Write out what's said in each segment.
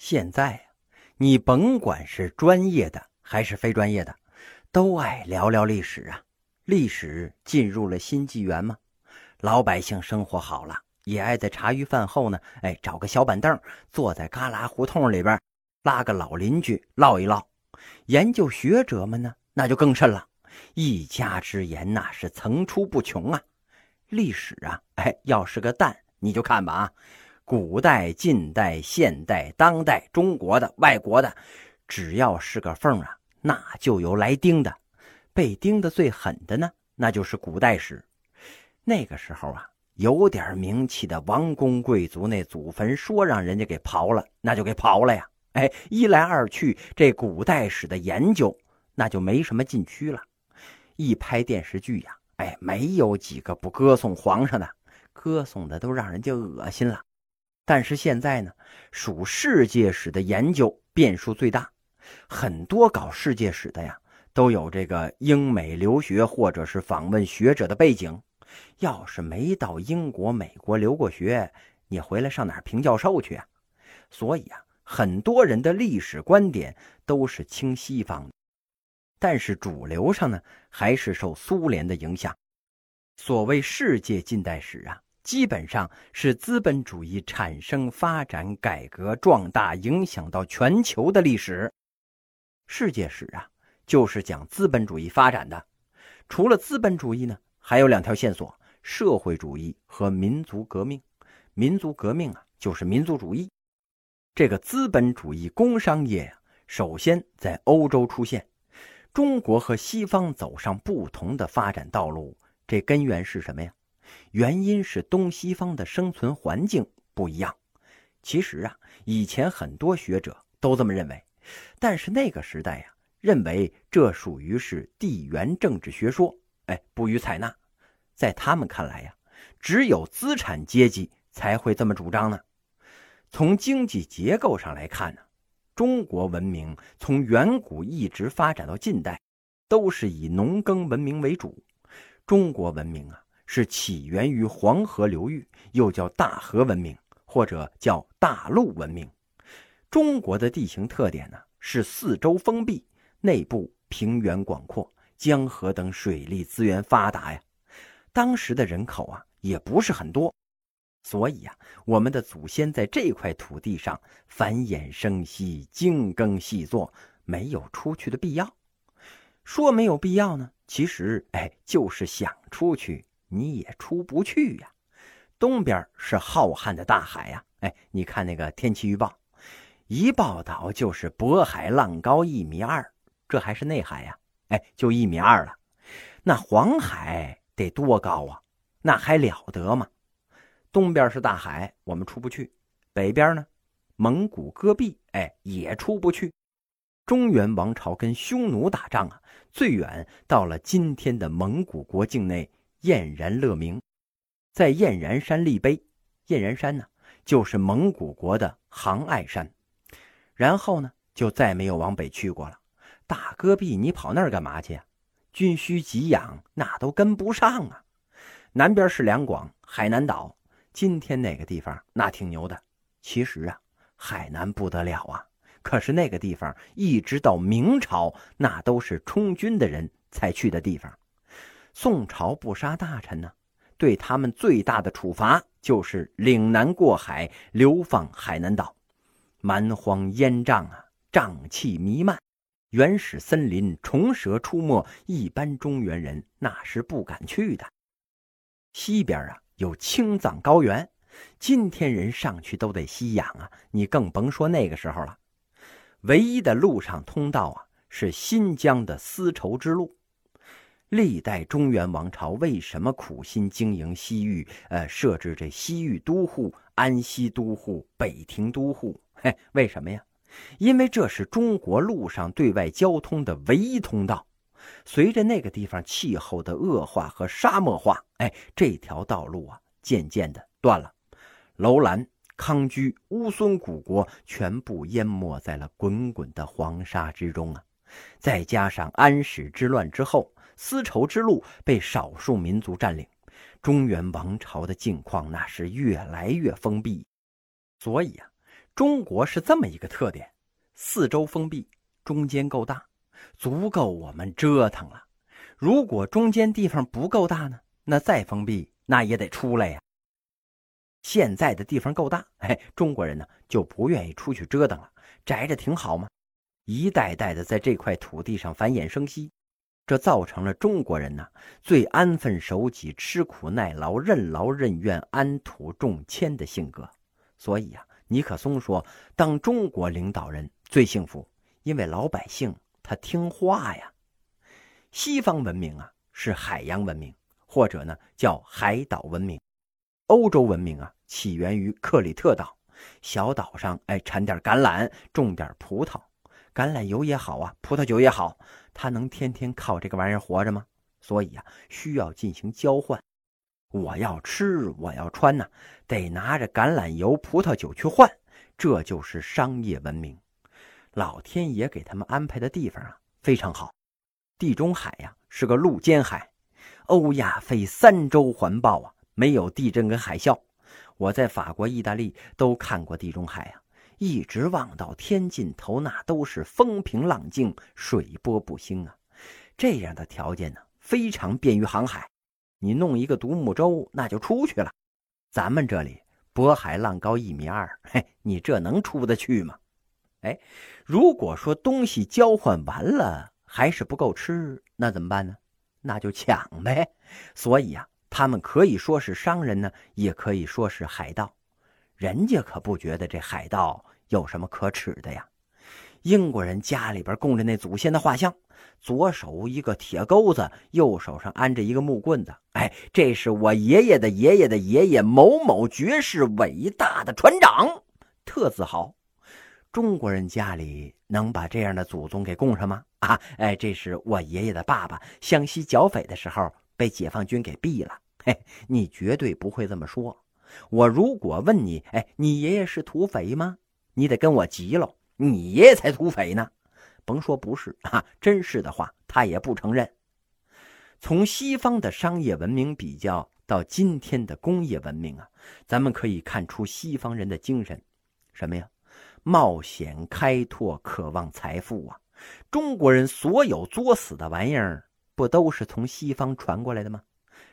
现在啊，你甭管是专业的还是非专业的，都爱聊聊历史啊。历史进入了新纪元吗？老百姓生活好了，也爱在茶余饭后呢，哎，找个小板凳，坐在旮旯胡同里边，拉个老邻居唠一唠。研究学者们呢，那就更甚了，一家之言那是层出不穷啊。历史啊，哎，要是个蛋，你就看吧啊。古代、近代、现代、当代，中国的、外国的，只要是个缝啊，那就有来盯的。被盯的最狠的呢，那就是古代史。那个时候啊，有点名气的王公贵族，那祖坟说让人家给刨了，那就给刨了呀。哎，一来二去，这古代史的研究那就没什么禁区了。一拍电视剧呀，哎，没有几个不歌颂皇上的，歌颂的都让人家恶心了。但是现在呢，属世界史的研究变数最大，很多搞世界史的呀，都有这个英美留学或者是访问学者的背景。要是没到英国、美国留过学，你回来上哪儿评教授去啊？所以啊，很多人的历史观点都是清西方，但是主流上呢，还是受苏联的影响。所谓世界近代史啊。基本上是资本主义产生、发展、改革、壮大，影响到全球的历史。世界史啊，就是讲资本主义发展的。除了资本主义呢，还有两条线索：社会主义和民族革命。民族革命啊，就是民族主义。这个资本主义工商业啊，首先在欧洲出现。中国和西方走上不同的发展道路，这根源是什么呀？原因是东西方的生存环境不一样。其实啊，以前很多学者都这么认为，但是那个时代呀，认为这属于是地缘政治学说，哎，不予采纳。在他们看来呀，只有资产阶级才会这么主张呢。从经济结构上来看呢，中国文明从远古一直发展到近代，都是以农耕文明为主。中国文明啊。是起源于黄河流域，又叫大河文明，或者叫大陆文明。中国的地形特点呢是四周封闭，内部平原广阔，江河等水利资源发达呀。当时的人口啊也不是很多，所以呀，我们的祖先在这块土地上繁衍生息、精耕细作，没有出去的必要。说没有必要呢，其实哎，就是想出去。你也出不去呀，东边是浩瀚的大海呀。哎，你看那个天气预报，一报道就是渤海浪高一米二，这还是内海呀。哎，就一米二了，那黄海得多高啊？那还了得吗？东边是大海，我们出不去；北边呢，蒙古戈壁，哎，也出不去。中原王朝跟匈奴打仗啊，最远到了今天的蒙古国境内。燕然乐明，在燕然山立碑。燕然山呢，就是蒙古国的杭爱山。然后呢，就再没有往北去过了。大戈壁，你跑那儿干嘛去啊？军需给养那都跟不上啊。南边是两广、海南岛。今天那个地方那挺牛的。其实啊，海南不得了啊。可是那个地方一直到明朝，那都是充军的人才去的地方。宋朝不杀大臣呢，对他们最大的处罚就是岭南过海，流放海南岛。蛮荒烟瘴啊，瘴气弥漫，原始森林虫蛇出没，一般中原人那是不敢去的。西边啊有青藏高原，今天人上去都得吸氧啊，你更甭说那个时候了。唯一的陆上通道啊，是新疆的丝绸之路。历代中原王朝为什么苦心经营西域？呃，设置这西域都护、安西都护、北庭都护？嘿，为什么呀？因为这是中国陆上对外交通的唯一通道。随着那个地方气候的恶化和沙漠化，哎，这条道路啊，渐渐的断了。楼兰、康居、乌孙古国全部淹没在了滚滚的黄沙之中啊！再加上安史之乱之后。丝绸之路被少数民族占领，中原王朝的境况那是越来越封闭，所以啊，中国是这么一个特点：四周封闭，中间够大，足够我们折腾了。如果中间地方不够大呢？那再封闭，那也得出来呀。现在的地方够大，哎，中国人呢就不愿意出去折腾了，宅着挺好嘛。一代代的在这块土地上繁衍生息，这造成了中国人呢最安分守己、吃苦耐劳、任劳任怨、安土重迁的性格。所以呀，尼克松说，当中国领导人最幸福，因为老百姓他听话呀。西方文明啊是海洋文明，或者呢叫海岛文明。欧洲文明啊，起源于克里特岛，小岛上哎产点橄榄，种点葡萄，橄榄油也好啊，葡萄酒也好，他能天天靠这个玩意儿活着吗？所以啊，需要进行交换。我要吃，我要穿呢，得拿着橄榄油、葡萄酒去换，这就是商业文明。老天爷给他们安排的地方啊，非常好。地中海呀是个陆间海，欧亚非三洲环抱啊。没有地震跟海啸，我在法国、意大利都看过地中海啊，一直望到天尽头，那都是风平浪静、水波不兴啊。这样的条件呢，非常便于航海。你弄一个独木舟，那就出去了。咱们这里渤海浪高一米二，嘿，你这能出得去吗？哎，如果说东西交换完了还是不够吃，那怎么办呢？那就抢呗。所以呀。他们可以说是商人呢，也可以说是海盗。人家可不觉得这海盗有什么可耻的呀。英国人家里边供着那祖先的画像，左手一个铁钩子，右手上安着一个木棍子。哎，这是我爷爷的爷爷的爷爷某某爵士伟大的船长，特自豪。中国人家里能把这样的祖宗给供上吗？啊，哎，这是我爷爷的爸爸湘西剿匪的时候。被解放军给毙了，嘿，你绝对不会这么说。我如果问你，哎，你爷爷是土匪吗？你得跟我急了，你爷爷才土匪呢。甭说不是啊，真是的话，他也不承认。从西方的商业文明比较到今天的工业文明啊，咱们可以看出西方人的精神，什么呀？冒险、开拓、渴望财富啊！中国人所有作死的玩意儿。不都是从西方传过来的吗？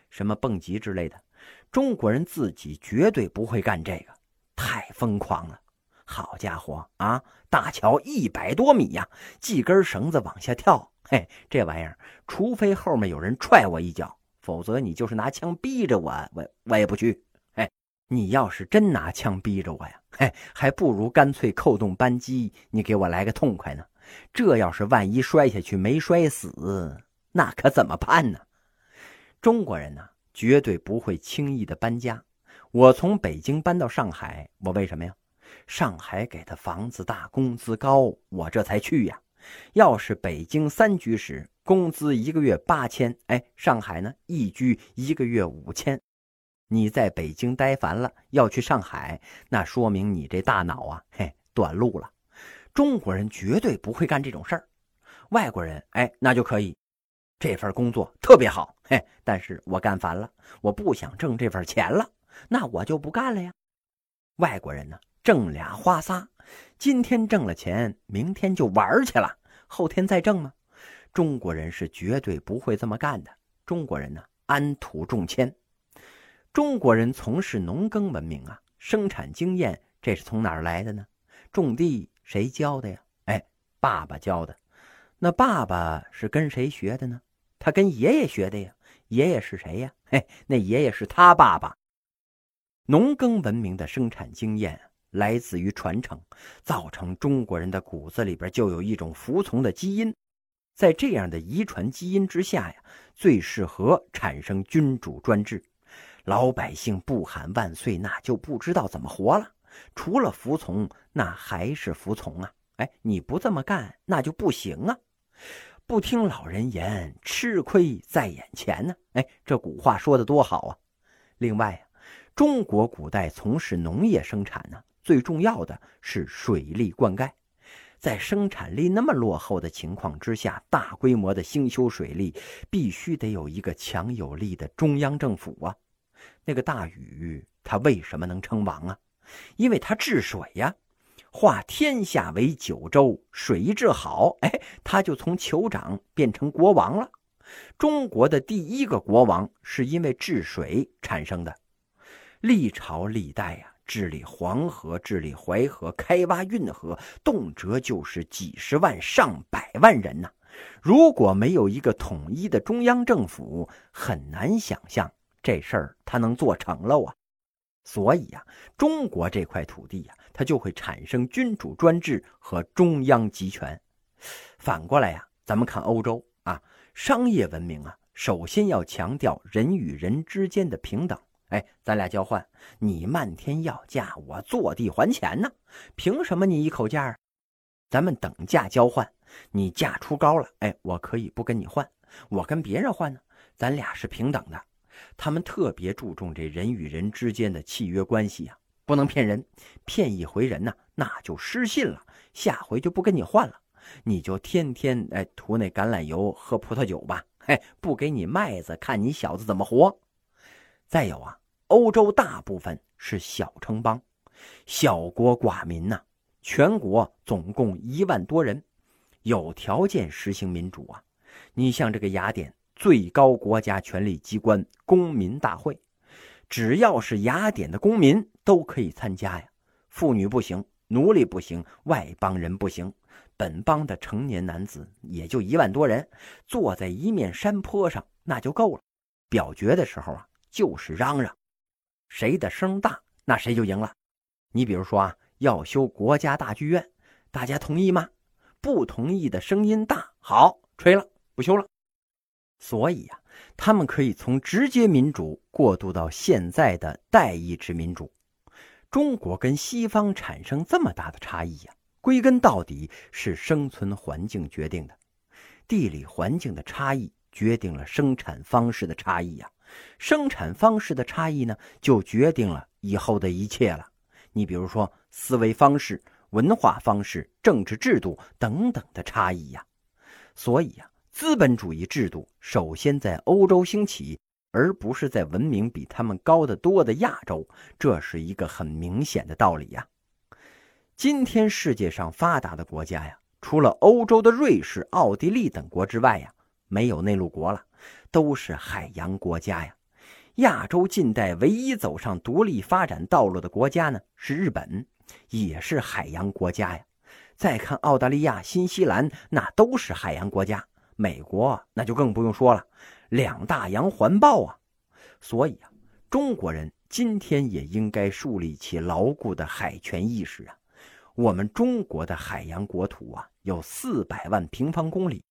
什么蹦极之类的，中国人自己绝对不会干这个，太疯狂了。好家伙啊，大桥一百多米呀，系根绳子往下跳，嘿，这玩意儿，除非后面有人踹我一脚，否则你就是拿枪逼着我，我我也不去。嘿，你要是真拿枪逼着我呀，嘿，还不如干脆扣动扳机，你给我来个痛快呢。这要是万一摔下去没摔死。那可怎么办呢？中国人呢，绝对不会轻易的搬家。我从北京搬到上海，我为什么呀？上海给的房子大，工资高，我这才去呀。要是北京三居室，工资一个月八千，哎，上海呢一居一个月五千。你在北京待烦了，要去上海，那说明你这大脑啊，嘿，短路了。中国人绝对不会干这种事儿，外国人，哎，那就可以。这份工作特别好，嘿，但是我干烦了，我不想挣这份钱了，那我就不干了呀。外国人呢，挣俩花仨，今天挣了钱，明天就玩去了，后天再挣吗？中国人是绝对不会这么干的。中国人呢，安土重迁。中国人从事农耕文明啊，生产经验这是从哪儿来的呢？种地谁教的呀？哎，爸爸教的。那爸爸是跟谁学的呢？他跟爷爷学的呀，爷爷是谁呀？嘿，那爷爷是他爸爸。农耕文明的生产经验来自于传承，造成中国人的骨子里边就有一种服从的基因。在这样的遗传基因之下呀，最适合产生君主专制。老百姓不喊万岁，那就不知道怎么活了。除了服从，那还是服从啊！哎，你不这么干，那就不行啊！不听老人言，吃亏在眼前呢。哎，这古话说的多好啊！另外啊，中国古代从事农业生产呢，最重要的是水利灌溉。在生产力那么落后的情况之下，大规模的兴修水利，必须得有一个强有力的中央政府啊。那个大禹，他为什么能称王啊？因为他治水呀。化天下为九州，水一治好，哎，他就从酋长变成国王了。中国的第一个国王是因为治水产生的。历朝历代呀，治理黄河、治理淮河、开挖运河，动辄就是几十万、上百万人呐。如果没有一个统一的中央政府，很难想象这事儿他能做成了啊。所以呀，中国这块土地呀，它就会产生君主专制和中央集权。反过来呀，咱们看欧洲啊，商业文明啊，首先要强调人与人之间的平等。哎，咱俩交换，你漫天要价，我坐地还钱呢，凭什么你一口价啊？咱们等价交换。你价出高了，哎，我可以不跟你换，我跟别人换呢，咱俩是平等的。他们特别注重这人与人之间的契约关系啊，不能骗人，骗一回人呢，那就失信了，下回就不跟你换了，你就天天哎涂那橄榄油，喝葡萄酒吧，嘿，不给你麦子，看你小子怎么活。再有啊，欧洲大部分是小城邦，小国寡民呐，全国总共一万多人。有条件实行民主啊！你像这个雅典最高国家权力机关公民大会，只要是雅典的公民都可以参加呀。妇女不行，奴隶不行，外邦人不行。本邦的成年男子也就一万多人，坐在一面山坡上那就够了。表决的时候啊，就是嚷嚷，谁的声大，那谁就赢了。你比如说啊，要修国家大剧院，大家同意吗？不同意的声音大，好，吹了，不修了。所以啊，他们可以从直接民主过渡到现在的代议制民主。中国跟西方产生这么大的差异呀，归根到底是生存环境决定的。地理环境的差异决定了生产方式的差异呀，生产方式的差异呢，就决定了以后的一切了。你比如说思维方式。文化方式、政治制度等等的差异呀，所以呀，资本主义制度首先在欧洲兴起，而不是在文明比他们高得多的亚洲，这是一个很明显的道理呀。今天世界上发达的国家呀，除了欧洲的瑞士、奥地利等国之外呀，没有内陆国了，都是海洋国家呀。亚洲近代唯一走上独立发展道路的国家呢，是日本。也是海洋国家呀，再看澳大利亚、新西兰，那都是海洋国家。美国那就更不用说了，两大洋环抱啊。所以啊，中国人今天也应该树立起牢固的海权意识啊。我们中国的海洋国土啊，有四百万平方公里，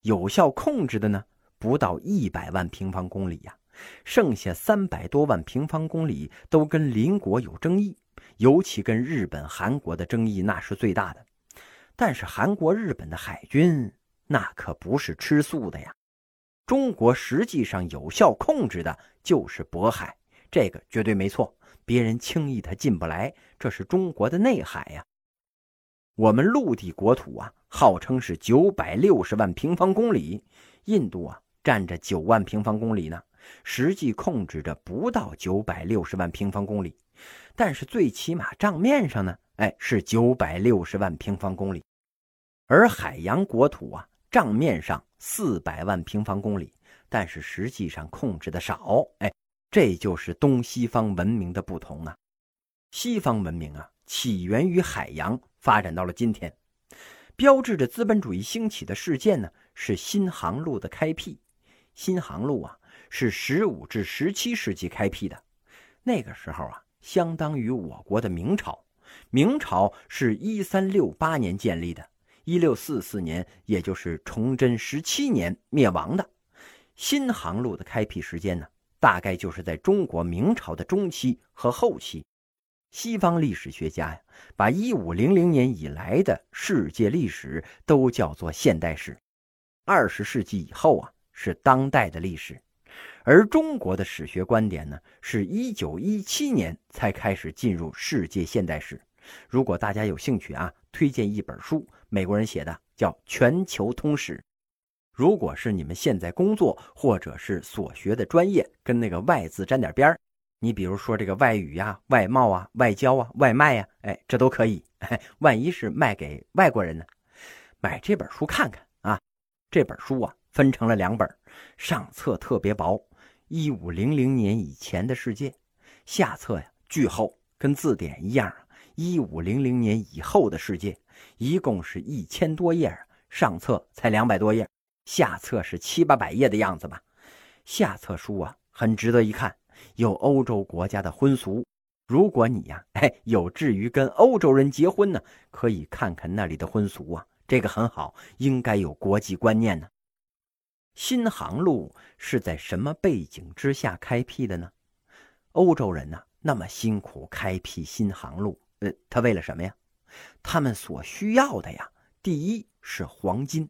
有效控制的呢不到一百万平方公里呀，剩下三百多万平方公里都跟邻国有争议。尤其跟日本、韩国的争议那是最大的，但是韩国、日本的海军那可不是吃素的呀。中国实际上有效控制的就是渤海，这个绝对没错，别人轻易他进不来，这是中国的内海呀。我们陆地国土啊，号称是九百六十万平方公里，印度啊占着九万平方公里呢，实际控制着不到九百六十万平方公里。但是最起码账面上呢，哎，是九百六十万平方公里，而海洋国土啊，账面上四百万平方公里，但是实际上控制的少，哎，这就是东西方文明的不同啊。西方文明啊，起源于海洋，发展到了今天，标志着资本主义兴起的事件呢，是新航路的开辟。新航路啊，是十五至十七世纪开辟的，那个时候啊。相当于我国的明朝，明朝是一三六八年建立的，一六四四年，也就是崇祯十七年灭亡的。新航路的开辟时间呢，大概就是在中国明朝的中期和后期。西方历史学家呀，把一五零零年以来的世界历史都叫做现代史，二十世纪以后啊，是当代的历史。而中国的史学观点呢，是一九一七年才开始进入世界现代史。如果大家有兴趣啊，推荐一本书，美国人写的，叫《全球通史》。如果是你们现在工作或者是所学的专业跟那个外字沾点边儿，你比如说这个外语呀、外贸啊、外交啊、外卖呀，哎，这都可以。万一是卖给外国人呢？买这本书看看啊！这本书啊，分成了两本，上册特别薄，一五零零年以前的世界，下册呀巨厚，跟字典一样。一五零零年以后的世界，一共是一千多页，上册才两百多页，下册是七八百页的样子吧。下册书啊，很值得一看，有欧洲国家的婚俗。如果你呀，哎，有志于跟欧洲人结婚呢，可以看看那里的婚俗啊，这个很好，应该有国际观念呢。新航路是在什么背景之下开辟的呢？欧洲人呢，那么辛苦开辟新航路，呃，他为了什么呀？他们所需要的呀，第一是黄金。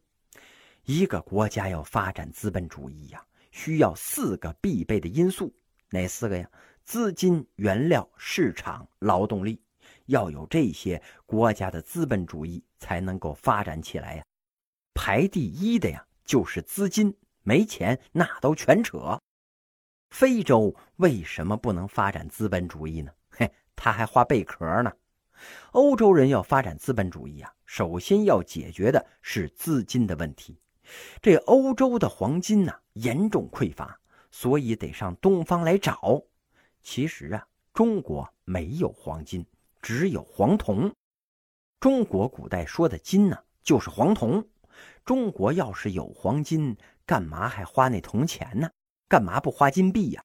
一个国家要发展资本主义呀，需要四个必备的因素，哪四个呀？资金、原料、市场、劳动力，要有这些，国家的资本主义才能够发展起来呀。排第一的呀，就是资金，没钱那都全扯。非洲为什么不能发展资本主义呢？嘿，他还画贝壳呢。欧洲人要发展资本主义啊，首先要解决的是资金的问题。这欧洲的黄金呢，严重匮乏，所以得上东方来找。其实啊，中国没有黄金，只有黄铜。中国古代说的金呢，就是黄铜。中国要是有黄金，干嘛还花那铜钱呢？干嘛不花金币呀？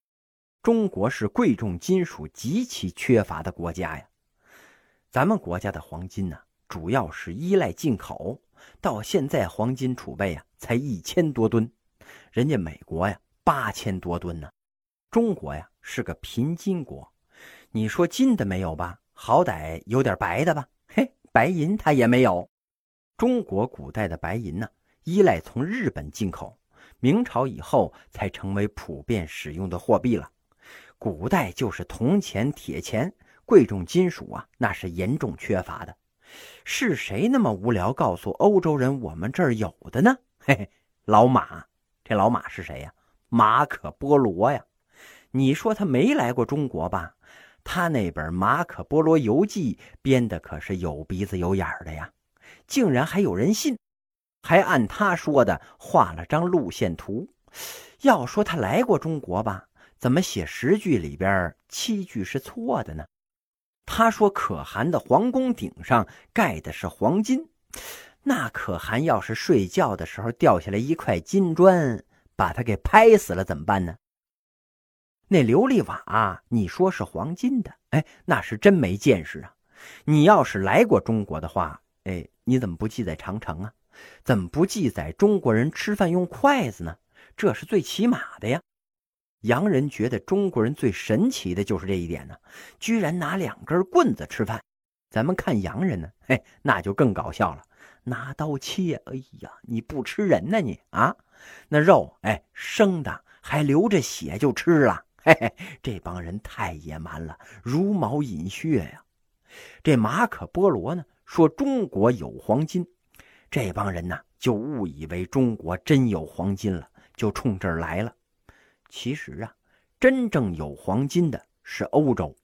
中国是贵重金属极其缺乏的国家呀。咱们国家的黄金呢，主要是依赖进口，到现在黄金储备啊，才一千多吨，人家美国呀，八千多吨呢。中国呀是个贫金国，你说金的没有吧？好歹有点白的吧？嘿，白银它也没有。中国古代的白银呢，依赖从日本进口，明朝以后才成为普遍使用的货币了。古代就是铜钱、铁钱，贵重金属啊，那是严重缺乏的。是谁那么无聊告诉欧洲人我们这儿有的呢？嘿嘿，老马，这老马是谁呀？马可波罗呀。你说他没来过中国吧？他那本《马可波罗游记》编的可是有鼻子有眼的呀，竟然还有人信，还按他说的画了张路线图。要说他来过中国吧，怎么写十句里边七句是错的呢？他说可汗的皇宫顶上盖的是黄金，那可汗要是睡觉的时候掉下来一块金砖，把他给拍死了怎么办呢？那琉璃瓦，你说是黄金的？哎，那是真没见识啊！你要是来过中国的话，哎，你怎么不记载长城啊？怎么不记载中国人吃饭用筷子呢？这是最起码的呀！洋人觉得中国人最神奇的就是这一点呢，居然拿两根棍子吃饭。咱们看洋人呢，嘿，那就更搞笑了，拿刀切。哎呀，你不吃人呢你啊？那肉，哎，生的还流着血就吃了。嘿嘿，这帮人太野蛮了，茹毛饮血呀！这马可波罗呢说中国有黄金，这帮人呢就误以为中国真有黄金了，就冲这儿来了。其实啊，真正有黄金的是欧洲，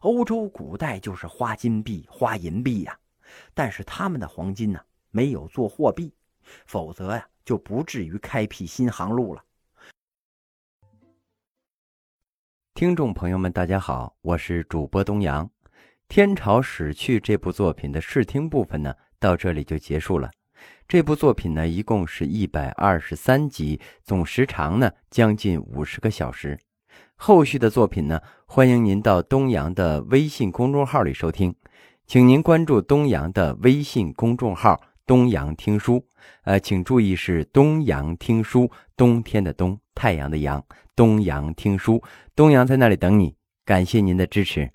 欧洲古代就是花金币、花银币呀。但是他们的黄金呢没有做货币，否则呀就不至于开辟新航路了。听众朋友们，大家好，我是主播东阳。《天朝史去》这部作品的试听部分呢，到这里就结束了。这部作品呢，一共是一百二十三集，总时长呢将近五十个小时。后续的作品呢，欢迎您到东阳的微信公众号里收听，请您关注东阳的微信公众号“东阳听书”。呃，请注意是“东阳听书”，冬天的冬，太阳的阳。东阳听书，东阳在那里等你。感谢您的支持。